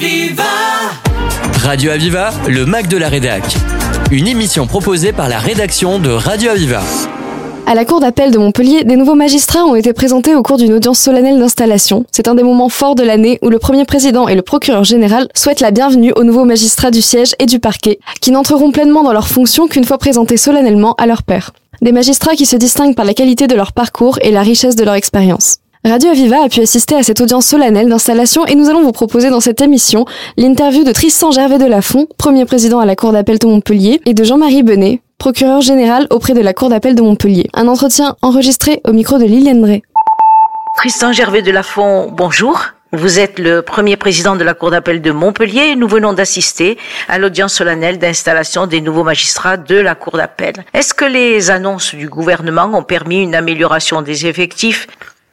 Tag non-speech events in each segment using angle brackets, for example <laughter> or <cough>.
Aviva Radio Aviva, le Mac de la Rédac. Une émission proposée par la rédaction de Radio Aviva. À la Cour d'appel de Montpellier, des nouveaux magistrats ont été présentés au cours d'une audience solennelle d'installation. C'est un des moments forts de l'année où le premier président et le procureur général souhaitent la bienvenue aux nouveaux magistrats du siège et du parquet, qui n'entreront pleinement dans leurs fonctions qu'une fois présentés solennellement à leur père. Des magistrats qui se distinguent par la qualité de leur parcours et la richesse de leur expérience. Radio Aviva a pu assister à cette audience solennelle d'installation et nous allons vous proposer dans cette émission l'interview de Tristan Gervais de Lafont, premier président à la Cour d'appel de Montpellier, et de Jean-Marie Benet, procureur général auprès de la Cour d'appel de Montpellier. Un entretien enregistré au micro de Liliane Drey. Tristan Gervais de Lafont, bonjour. Vous êtes le premier président de la Cour d'appel de Montpellier et nous venons d'assister à l'audience solennelle d'installation des nouveaux magistrats de la Cour d'appel. Est-ce que les annonces du gouvernement ont permis une amélioration des effectifs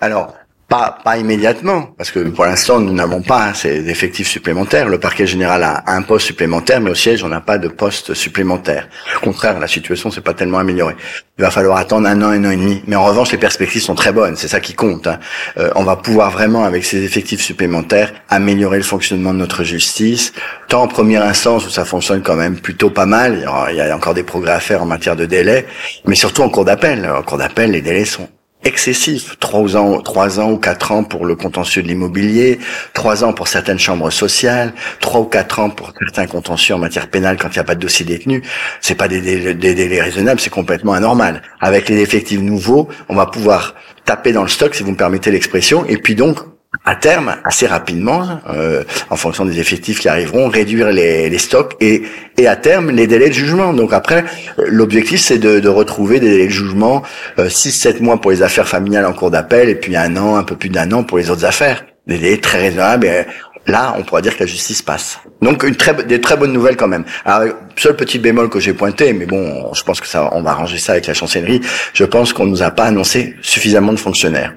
alors, pas, pas immédiatement, parce que pour l'instant, nous n'avons pas hein, ces effectifs supplémentaires. Le parquet général a un poste supplémentaire, mais au siège, on n'a pas de poste supplémentaire. Au contraire, la situation s'est pas tellement améliorée. Il va falloir attendre un an, un an et demi. Mais en revanche, les perspectives sont très bonnes. C'est ça qui compte. Hein. Euh, on va pouvoir vraiment, avec ces effectifs supplémentaires, améliorer le fonctionnement de notre justice, tant en première instance où ça fonctionne quand même plutôt pas mal. Il y a encore des progrès à faire en matière de délai, mais surtout en cours d'appel. En cours d'appel, les délais sont excessif. Trois ans, trois ans ou quatre ans pour le contentieux de l'immobilier, trois ans pour certaines chambres sociales, trois ou quatre ans pour certains contentieux en matière pénale quand il n'y a pas de dossier détenu. C'est pas des délais, des délais raisonnables, c'est complètement anormal. Avec les effectifs nouveaux, on va pouvoir taper dans le stock, si vous me permettez l'expression, et puis donc à terme, assez rapidement, euh, en fonction des effectifs qui arriveront, réduire les, stocks et, et à terme les délais de jugement. Donc après, l'objectif c'est de, de, retrouver des délais de jugement euh, 6-7 mois pour les affaires familiales en cours d'appel et puis un an, un peu plus d'un an pour les autres affaires. Des délais très raisonnables. Et là, on pourra dire que la justice passe. Donc une très, des très bonnes nouvelles quand même. Alors, seul petit bémol que j'ai pointé, mais bon, je pense que ça, on va arranger ça avec la chancellerie. Je pense qu'on nous a pas annoncé suffisamment de fonctionnaires.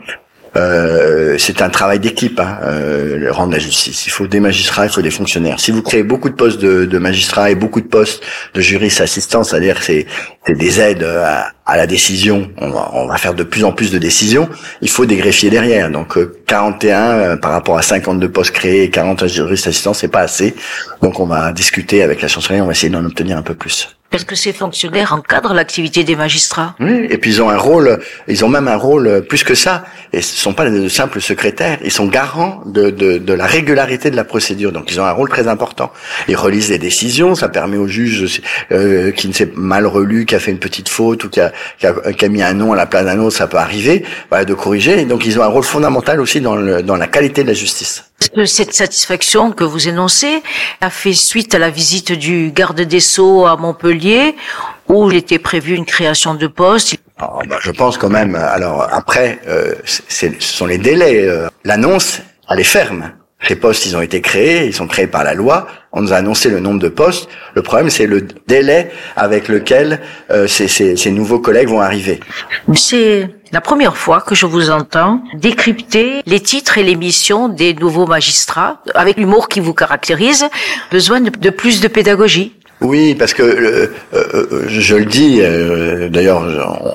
Euh, c'est un travail d'équipe, hein, euh, rang de la justice. Il faut des magistrats, il faut des fonctionnaires. Si vous créez beaucoup de postes de, de magistrats et beaucoup de postes de juristes assistants, c'est-à-dire que c'est des aides à, à, la décision, on va, on va faire de plus en plus de décisions, il faut des greffiers derrière. Donc euh, 41 euh, par rapport à 52 postes créés et 40 juristes assistants, c'est pas assez. Donc on va discuter avec la chancellerie, on va essayer d'en obtenir un peu plus. Parce que ces fonctionnaires encadrent l'activité des magistrats. Oui, et puis ils ont un rôle, ils ont même un rôle plus que ça. Et ce sont pas de simples secrétaires, ils sont garants de, de, de la régularité de la procédure. Donc ils ont un rôle très important. Ils relisent les décisions, ça permet au juge euh, qui ne s'est mal relu, qui a fait une petite faute ou qui a, qui a, qui a mis un nom à la place d'un autre, ça peut arriver, voilà, de corriger. Et donc ils ont un rôle fondamental aussi dans, le, dans la qualité de la justice. Que cette satisfaction que vous énoncez a fait suite à la visite du garde des Sceaux à Montpellier, où il était prévu une création de poste bah, Je pense quand même. Alors après, euh, ce sont les délais. Euh, L'annonce, elle est ferme. Ces postes, ils ont été créés, ils sont créés par la loi. On nous a annoncé le nombre de postes. Le problème, c'est le délai avec lequel euh, ces, ces, ces, nouveaux collègues vont arriver. C'est la première fois que je vous entends décrypter les titres et les missions des nouveaux magistrats, avec l'humour qui vous caractérise, besoin de, de plus de pédagogie. Oui, parce que euh, euh, je le dis, euh, d'ailleurs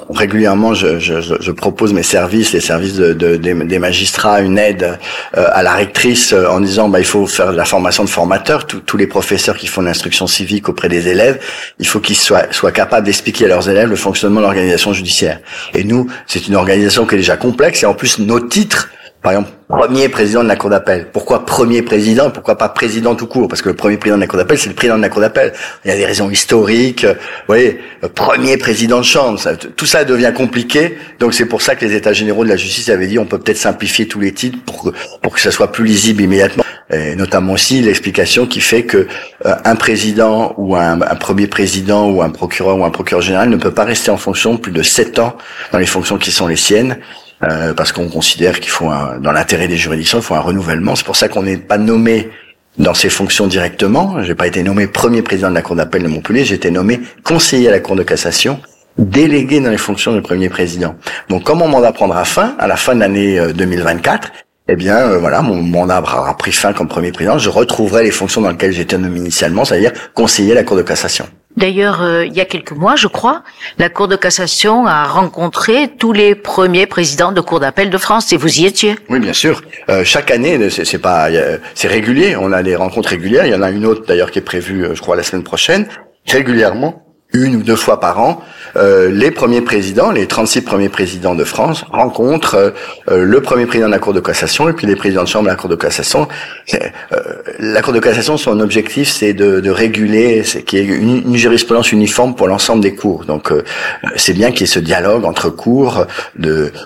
régulièrement, je, je, je, propose mes services, les services de, de, des, magistrats, une aide euh, à la rectrice en disant bah il faut faire de la formation de formateurs. tous les professeurs qui font l'instruction civique auprès des élèves, il faut qu'ils soient, soient capables d'expliquer à leurs élèves le fonctionnement de l'organisation judiciaire. Et nous, c'est une organisation qui est déjà complexe et en plus nos titres par exemple, premier président de la Cour d'appel. Pourquoi premier président Pourquoi pas président tout court? Parce que le premier président de la Cour d'appel, c'est le président de la Cour d'appel. Il y a des raisons historiques. Vous voyez, premier président de chambre. Tout ça devient compliqué. Donc c'est pour ça que les États généraux de la justice avaient dit on peut peut-être simplifier tous les titres pour que, pour que ça soit plus lisible immédiatement. Et notamment aussi l'explication qui fait que euh, un président ou un, un, premier président ou un procureur ou un procureur général ne peut pas rester en fonction plus de sept ans dans les fonctions qui sont les siennes euh, parce qu'on considère qu'il faut, un, dans l'intérêt des juridictions, il faut un renouvellement. C'est pour ça qu'on n'est pas nommé dans ces fonctions directement. J'ai pas été nommé premier président de la Cour d'appel de Montpellier, j'ai été nommé conseiller à la Cour de cassation, délégué dans les fonctions de premier président. Donc, comme mon mandat prendra fin à la fin de l'année 2024, euh, eh bien, euh, voilà, mon mandat aura pris fin comme premier président. Je retrouverai les fonctions dans lesquelles j'étais nommé initialement, c'est-à-dire conseiller à la Cour de cassation. D'ailleurs, euh, il y a quelques mois, je crois, la Cour de cassation a rencontré tous les premiers présidents de Cour d'appel de France et vous y étiez. Oui, bien sûr. Euh, chaque année, c'est pas, c'est régulier. On a des rencontres régulières. Il y en a une autre d'ailleurs qui est prévue, je crois, la semaine prochaine. Régulièrement, une ou deux fois par an, euh, les premiers présidents, les 36 premiers présidents de France, rencontrent euh, euh, le premier président de la Cour de cassation et puis les présidents de chambre de la Cour de cassation. la Cour de cassation, son objectif, c'est de, de, réguler, c'est qu'il y ait une, jurisprudence uniforme pour l'ensemble des cours. Donc, c'est bien qu'il y ait ce dialogue entre cours,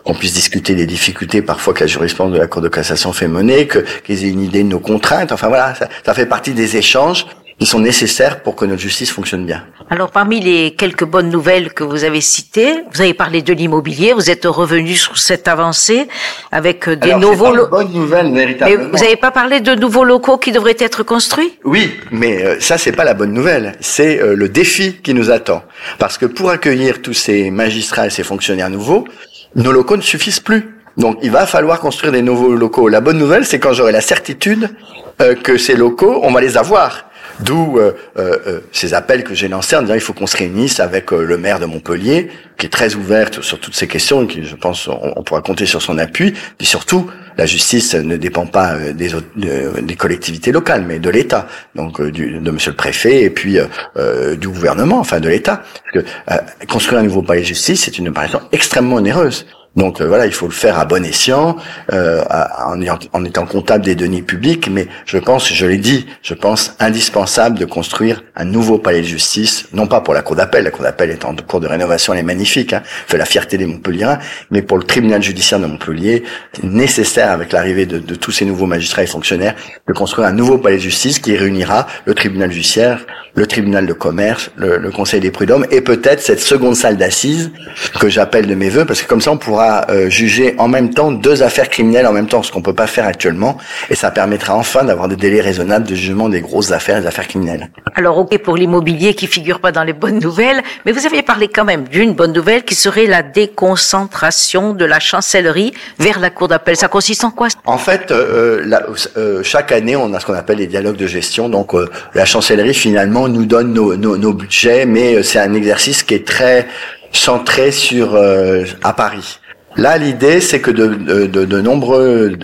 qu'on puisse discuter des difficultés parfois que la jurisprudence de la Cour de cassation fait mener, que qu'ils aient une idée de nos contraintes. Enfin voilà, ça, ça fait partie des échanges qui sont nécessaires pour que notre justice fonctionne bien. Alors parmi les quelques bonnes nouvelles que vous avez citées, vous avez parlé de l'immobilier, vous êtes revenu sur cette avancée avec euh, des Alors, nouveaux locaux. bonne nouvelle véritablement. Mais vous n'avez pas parlé de nouveaux locaux qui devraient être construits? Oui, mais euh, ça c'est pas la bonne nouvelle, c'est euh, le défi qui nous attend. Parce que pour accueillir tous ces magistrats et ces fonctionnaires nouveaux, nos locaux ne suffisent plus. Donc il va falloir construire des nouveaux locaux. La bonne nouvelle, c'est quand j'aurai la certitude que ces locaux, on va les avoir. D'où euh, euh, euh, ces appels que j'ai lancés en disant il faut qu'on se réunisse avec le maire de Montpellier, qui est très ouverte sur toutes ces questions et qui, je pense, on, pourra compter sur son appui. Et surtout, la justice ne dépend pas des, collectivités locales, mais de l'État, donc de Monsieur le Préfet et puis du gouvernement, enfin de l'État. Parce que construire un nouveau palais de justice, c'est une opération extrêmement onéreuse. Donc euh, voilà, il faut le faire à bon escient, euh, en, étant comptable des deniers publics, mais je pense, je l'ai dit, je pense indispensable de construire un nouveau palais de justice, non pas pour la cour d'appel, la cour d'appel est en cours de rénovation, elle est magnifique, hein, fait la fierté des Montpelliérains, mais pour le tribunal judiciaire de Montpellier, nécessaire avec l'arrivée de, de, tous ces nouveaux magistrats et fonctionnaires de construire un nouveau palais de justice qui réunira le tribunal judiciaire, le tribunal de commerce, le, le conseil des prud'hommes et peut-être cette seconde salle d'assises que j'appelle de mes voeux, parce que comme ça on pourra euh, juger en même temps deux affaires criminelles en même temps, ce qu'on peut pas faire actuellement, et ça permettra enfin d'avoir des délais raisonnables de jugement des grosses affaires, des affaires criminelles. Alors ok pour l'immobilier qui figure pas dans les bonnes nouvelles, mais vous aviez parlé quand même d'une bonne nouvelle qui serait la déconcentration de la chancellerie vers la cour d'appel. Ça consiste en quoi En fait, euh, euh, chaque année, on a ce qu'on appelle les dialogues de gestion. Donc la chancellerie finalement nous donne nos, nos, nos budgets, mais c'est un exercice qui est très centré sur à Paris. Là, l'idée, c'est que de, nombreuses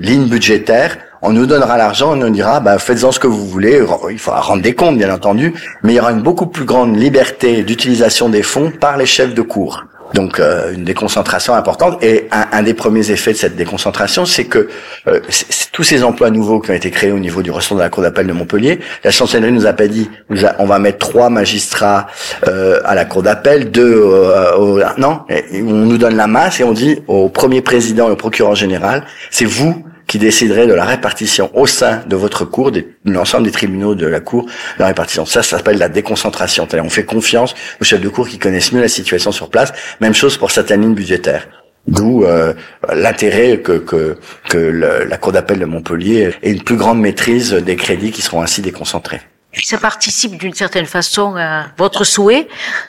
lignes budgétaires, on nous donnera l'argent, on nous dira, bah, faites-en ce que vous voulez. Il faudra rendre des comptes, bien entendu, mais il y aura une beaucoup plus grande liberté d'utilisation des fonds par les chefs de cours. Donc euh, une déconcentration importante. Et un, des premiers effets de cette déconcentration, c'est que euh, tous ces emplois nouveaux qui ont été créés au niveau du ressort de la Cour d'appel de Montpellier, la chancellerie nous a pas dit, on va mettre trois magistrats euh, à la Cour d'appel, deux au, non, on nous donne la masse et on dit au premier président et au procureur général, c'est vous qui déciderait de la répartition au sein de votre cour, de l'ensemble des tribunaux de la cour, la répartition. Ça, ça s'appelle la déconcentration. On fait confiance aux chefs de cour qui connaissent mieux la situation sur place. Même chose pour certaines lignes budgétaires. D'où euh, l'intérêt que, que, que la Cour d'appel de Montpellier ait une plus grande maîtrise des crédits qui seront ainsi déconcentrés. Ça participe d'une certaine façon à votre souhait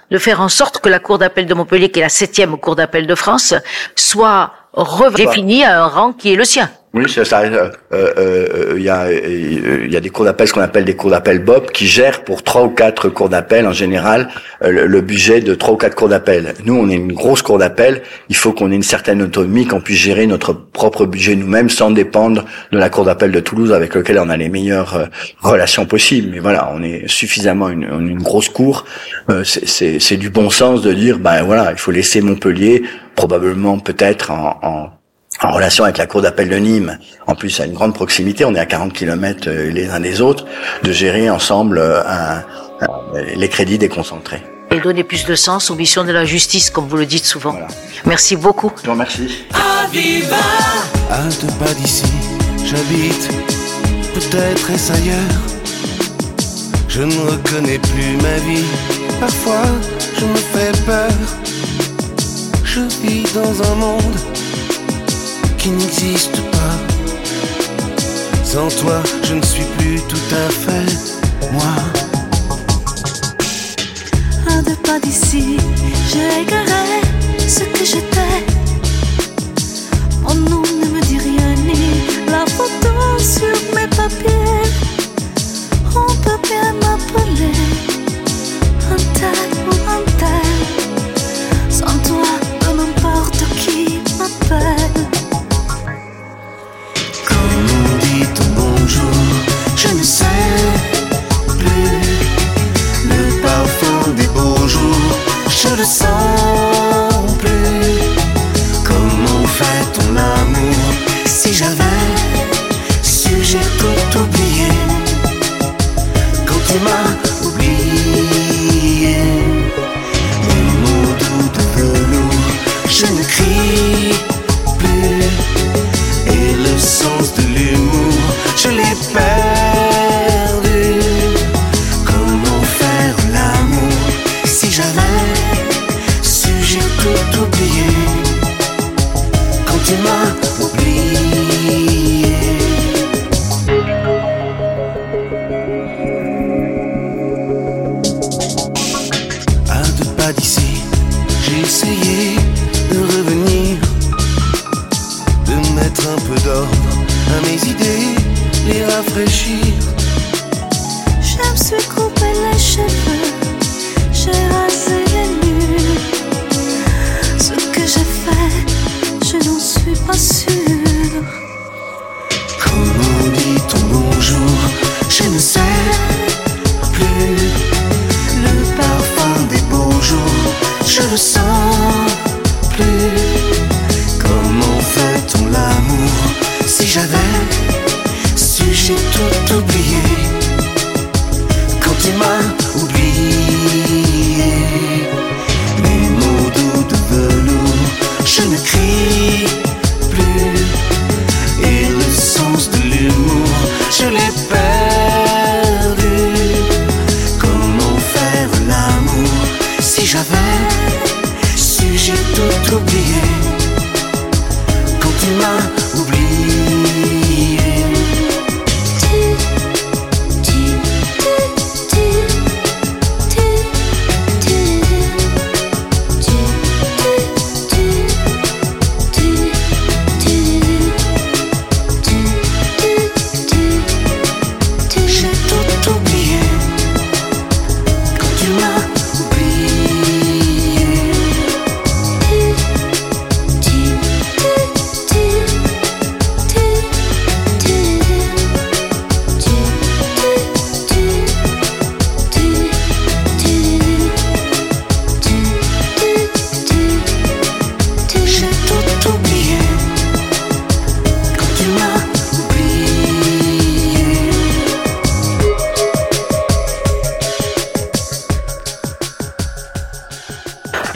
de faire en sorte que la Cour d'appel de Montpellier, qui est la septième Cour d'appel de France, soit redéfinie à un rang qui est le sien. Oui, ça, ça euh, euh, euh, il y a il y a des cours d'appel, ce qu'on appelle des cours d'appel Bob, qui gèrent pour trois ou quatre cours d'appel en général le, budget de trois ou quatre cours d'appel. Nous, on est une grosse cour d'appel. Il faut qu'on ait une certaine autonomie, qu'on puisse gérer notre propre budget nous-mêmes sans dépendre de la cour d'appel de Toulouse avec lequel on a les meilleures relations possibles. Mais voilà, on est suffisamment une, une grosse cour. c'est du bon sens de dire, ben voilà, il faut laisser Montpellier probablement peut-être en, en en relation avec la cour d'appel de Nîmes, en plus à une grande proximité, on est à 40 km euh, les uns des autres, de gérer ensemble euh, un, les crédits déconcentrés. Et donner plus de sens aux missions de la justice, comme vous le dites souvent. Merci beaucoup. Je vous remercie. À deux pas d'ici, j'habite, peut-être est-ce ailleurs. Je ne reconnais plus ma vie, parfois je me fais peur. Je vis dans un monde qui n'existe pas. Sans toi, je ne suis plus tout à fait moi. Un deux pas d'ici, j'ai égaré ce que j'étais. Mon nom ne me dit rien, ni la photo sur mes papiers. On peut bien m'appeler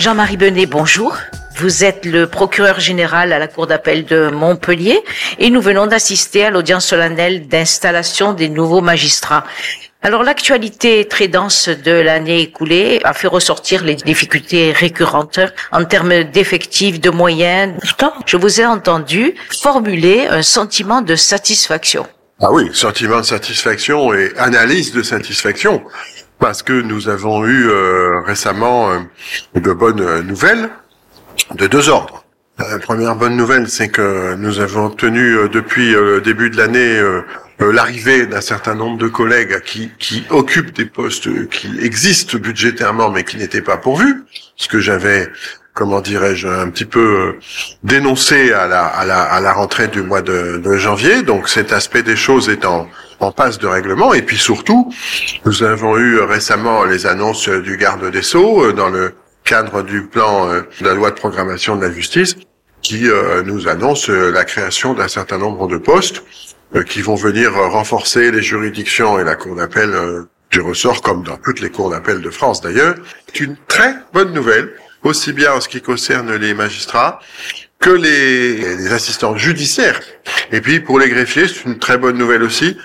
Jean-Marie Benet, bonjour. Vous êtes le procureur général à la Cour d'appel de Montpellier et nous venons d'assister à l'audience solennelle d'installation des nouveaux magistrats. Alors l'actualité très dense de l'année écoulée a fait ressortir les difficultés récurrentes en termes d'effectifs, de moyens. Pourtant, je vous ai entendu formuler un sentiment de satisfaction. Ah oui, sentiment de satisfaction et analyse de satisfaction, parce que nous avons eu euh, récemment euh, de bonnes euh, nouvelles de deux ordres. La première bonne nouvelle, c'est que nous avons obtenu euh, depuis euh, le début de l'année euh, l'arrivée d'un certain nombre de collègues qui, qui occupent des postes qui existent budgétairement mais qui n'étaient pas pourvus, ce que j'avais, comment dirais-je, un petit peu dénoncé à la, à la, à la rentrée du mois de, janvier. Donc cet aspect des choses est en, passe de règlement. Et puis surtout, nous avons eu récemment les annonces du garde des Sceaux euh, dans le cadre du plan euh, de la loi de programmation de la justice qui euh, nous annonce la création d'un certain nombre de postes qui vont venir renforcer les juridictions et la cour d'appel du ressort, comme dans toutes les cours d'appel de France d'ailleurs. C'est une très bonne nouvelle, aussi bien en ce qui concerne les magistrats que les, les assistants judiciaires. Et puis pour les greffiers, c'est une très bonne nouvelle aussi,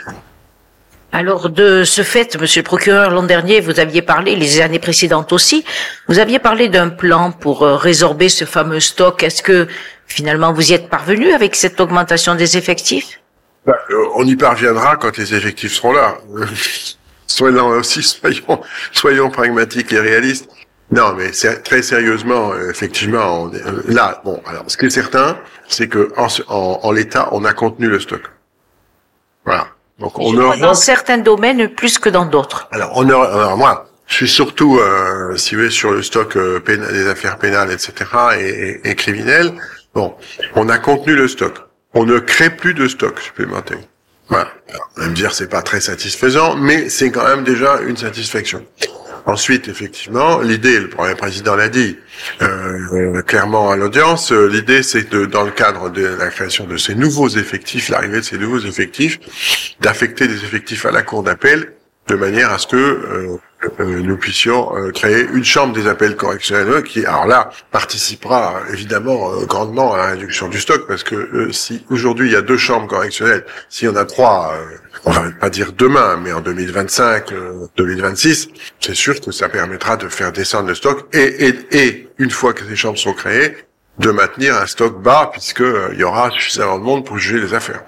Alors de ce fait, Monsieur le procureur, l'an dernier, vous aviez parlé, les années précédentes aussi, vous aviez parlé d'un plan pour euh, résorber ce fameux stock. Est-ce que finalement vous y êtes parvenu avec cette augmentation des effectifs? Bah, euh, on y parviendra quand les effectifs seront là. <laughs> soyons aussi, soyons, soyons pragmatiques et réalistes. Non, mais très sérieusement, effectivement, on euh, là, bon, alors, ce qui est certain, c'est que en, en, en l'état, on a contenu le stock. Voilà. Donc, on aura, Dans certains domaines plus que dans d'autres. alors, on aura, alors moi, je suis surtout, euh, si vous voulez, sur le stock euh, pénal- des affaires pénales, etc., et, et, et criminelles. Bon, on a contenu le stock. On ne crée plus de stock supplémentaire. Voilà. Alors, on va me dire, c'est pas très satisfaisant, mais c'est quand même déjà une satisfaction. Ensuite, effectivement, l'idée, le premier président l'a dit euh, clairement à l'audience, euh, l'idée c'est de, dans le cadre de la création de ces nouveaux effectifs, l'arrivée de ces nouveaux effectifs, d'affecter des effectifs à la cour d'appel de manière à ce que euh, euh, nous puissions euh, créer une chambre des appels correctionnels qui, alors là, participera évidemment euh, grandement à la réduction du stock, parce que euh, si aujourd'hui il y a deux chambres correctionnelles, s'il y en a trois, euh, on va pas dire demain, mais en 2025, euh, 2026, c'est sûr que ça permettra de faire descendre le stock et, et, et une fois que ces chambres sont créées, de maintenir un stock bas, puisque euh, y aura suffisamment de monde pour juger les affaires.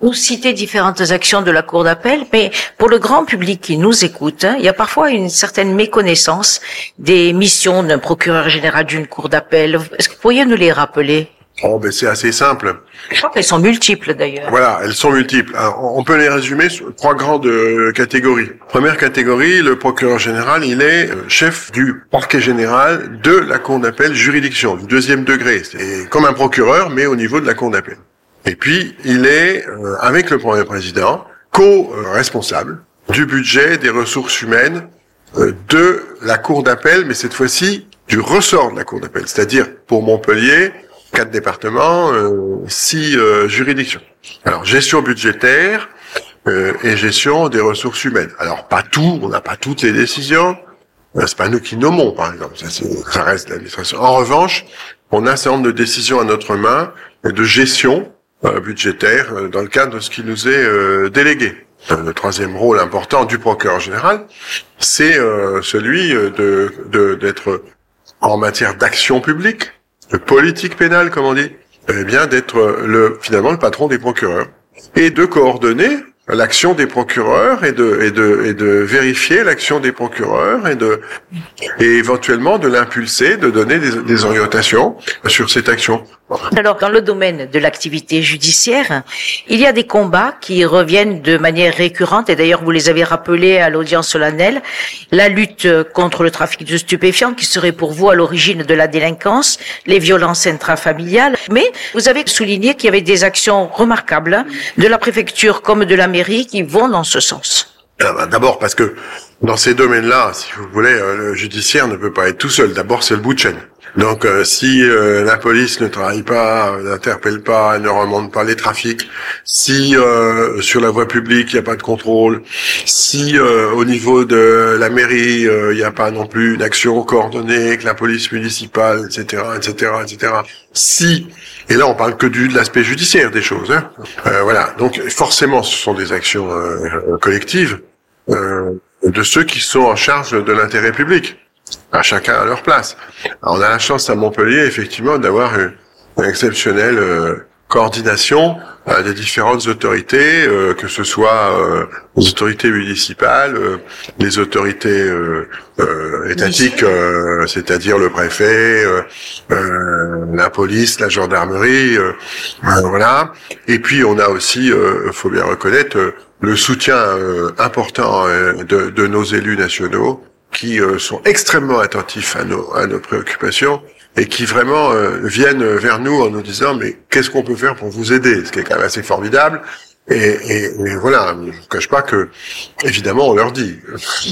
Vous citez différentes actions de la Cour d'appel, mais pour le grand public qui nous écoute, hein, il y a parfois une certaine méconnaissance des missions d'un procureur général d'une Cour d'appel. Est-ce que vous pourriez nous les rappeler? Oh, ben c'est assez simple. Je crois qu'elles sont multiples d'ailleurs. Voilà, elles sont multiples. Alors, on peut les résumer sur trois grandes euh, catégories. Première catégorie, le procureur général, il est euh, chef du parquet général de la cour d'appel juridiction, du deuxième degré. C'est comme un procureur, mais au niveau de la cour d'appel. Et puis, il est, euh, avec le premier président, co-responsable du budget des ressources humaines euh, de la cour d'appel, mais cette fois-ci du ressort de la cour d'appel. C'est-à-dire, pour Montpellier, quatre départements, euh, six euh, juridictions. Alors, gestion budgétaire euh, et gestion des ressources humaines. Alors, pas tout, on n'a pas toutes les décisions. C'est pas nous qui nommons, par exemple. Ça, ça reste l'administration. En revanche, on a un certain nombre de décisions à notre main de gestion budgétaire dans le cadre de ce qui nous est délégué. Le troisième rôle important du procureur général, c'est celui de- d'être en matière d'action publique, politique pénale, comme on dit, eh bien d'être le finalement le patron des procureurs et de coordonner l'action des procureurs et de vérifier l'action des procureurs et éventuellement de l'impulser, de donner des orientations sur cette action. Alors, dans le domaine de l'activité judiciaire, il y a des combats qui reviennent de manière récurrente, et d'ailleurs vous les avez rappelés à l'audience solennelle, la lutte contre le trafic de stupéfiants qui serait pour vous à l'origine de la délinquance, les violences intrafamiliales, mais vous avez souligné qu'il y avait des actions remarquables de la préfecture comme de la mairie qui vont dans ce sens. Ah bah, D'abord parce que dans ces domaines-là, si vous voulez, euh, le judiciaire ne peut pas être tout seul. D'abord, c'est le bout de chaîne. Donc, euh, si euh, la police ne travaille pas, n'interpelle pas, ne remonte pas les trafics, si euh, sur la voie publique il n'y a pas de contrôle, si euh, au niveau de la mairie euh, il n'y a pas non plus une action coordonnée avec la police municipale, etc., etc., etc. Si et là on parle que du de l'aspect judiciaire des choses, hein. Voilà. Donc forcément, ce sont des actions collectives de ceux qui sont en charge de l'intérêt public, à chacun à leur place. Alors, on a la chance à Montpellier, effectivement, d'avoir une, une exceptionnelle euh, coordination euh, des différentes autorités, euh, que ce soit les autorités municipales, les autorités étatiques, c'est-à-dire le préfet, la police, la gendarmerie, voilà. Et puis on a aussi, faut bien reconnaître, le soutien important de, de nos élus nationaux qui euh, sont extrêmement attentifs à nos, à nos préoccupations et qui vraiment euh, viennent vers nous en nous disant mais qu'est-ce qu'on peut faire pour vous aider? Ce qui est quand même assez formidable. Et, et, et voilà, je ne vous cache pas que, évidemment, on leur dit.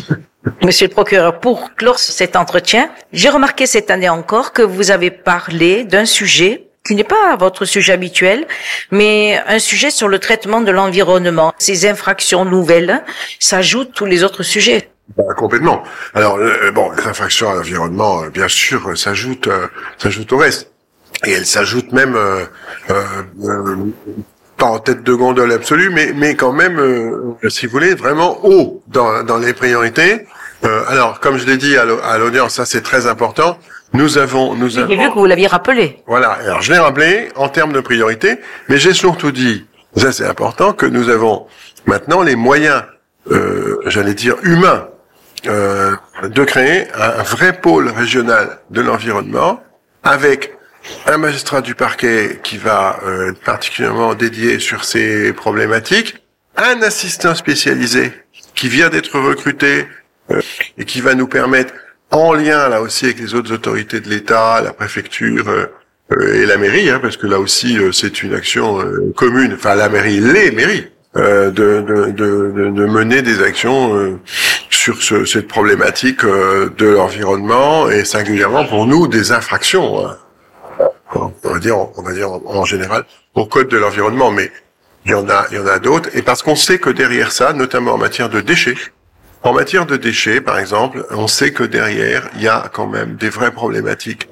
<laughs> Monsieur le procureur, pour clore cet entretien, j'ai remarqué cette année encore que vous avez parlé d'un sujet qui n'est pas votre sujet habituel, mais un sujet sur le traitement de l'environnement. Ces infractions nouvelles s'ajoutent tous les autres sujets. Bah, complètement. Alors euh, bon, les infractions à l'environnement, euh, bien sûr, euh, s'ajoutent, euh, s'ajoutent au reste, et elles s'ajoutent même euh, euh, euh, pas en tête de gondole absolue, mais mais quand même, euh, si vous voulez, vraiment haut dans dans les priorités. Euh, alors, comme je l'ai dit à l'au- à l'audience, ça c'est très important. Nous avons, nous J'ai avons. vu que vous l'aviez rappelé. Voilà. Alors, je l'ai rappelé en termes de priorité, mais j'ai surtout dit, ça c'est important, que nous avons maintenant les moyens, euh, j'allais dire humains, euh, de créer un vrai pôle régional de l'environnement avec un magistrat du parquet qui va euh, être particulièrement dédié sur ces problématiques, un assistant spécialisé qui vient d'être recruté euh, et qui va nous permettre, en lien là aussi avec les autres autorités de l'État, la préfecture euh, et la mairie, hein, parce que là aussi euh, c'est une action euh, commune, enfin la mairie, les mairies, de, de, de, de- de mener des actions euh, sur ce, cette problématique euh, de l'environnement et singulièrement pour nous des infractions. hein. On va dire, on va dire en, en général au code de l'environnement, mais il y en a, il y en a d'autres. Et parce qu'on sait que derrière ça, notamment en matière de déchets, en matière de déchets, par exemple, on sait que derrière il y a quand même des vraies problématiques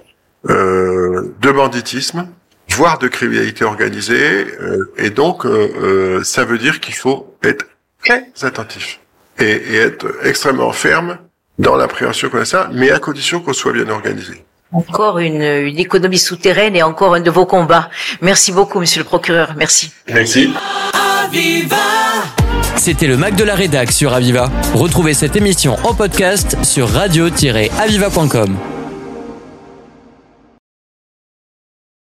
euh, de banditisme, voire de criminalité organisée, euh, et donc euh, euh, ça veut dire qu'il faut être très attentif et, et être extrêmement ferme dans l'appréhension qu'on a ça, mais à condition qu'on soit bien organisé. Encore une, une économie souterraine et encore un de vos combats. Merci beaucoup, monsieur le procureur. Merci. Merci. C'était le Mac de la Rédac sur Aviva. Retrouvez cette émission en podcast sur radio-aviva.com.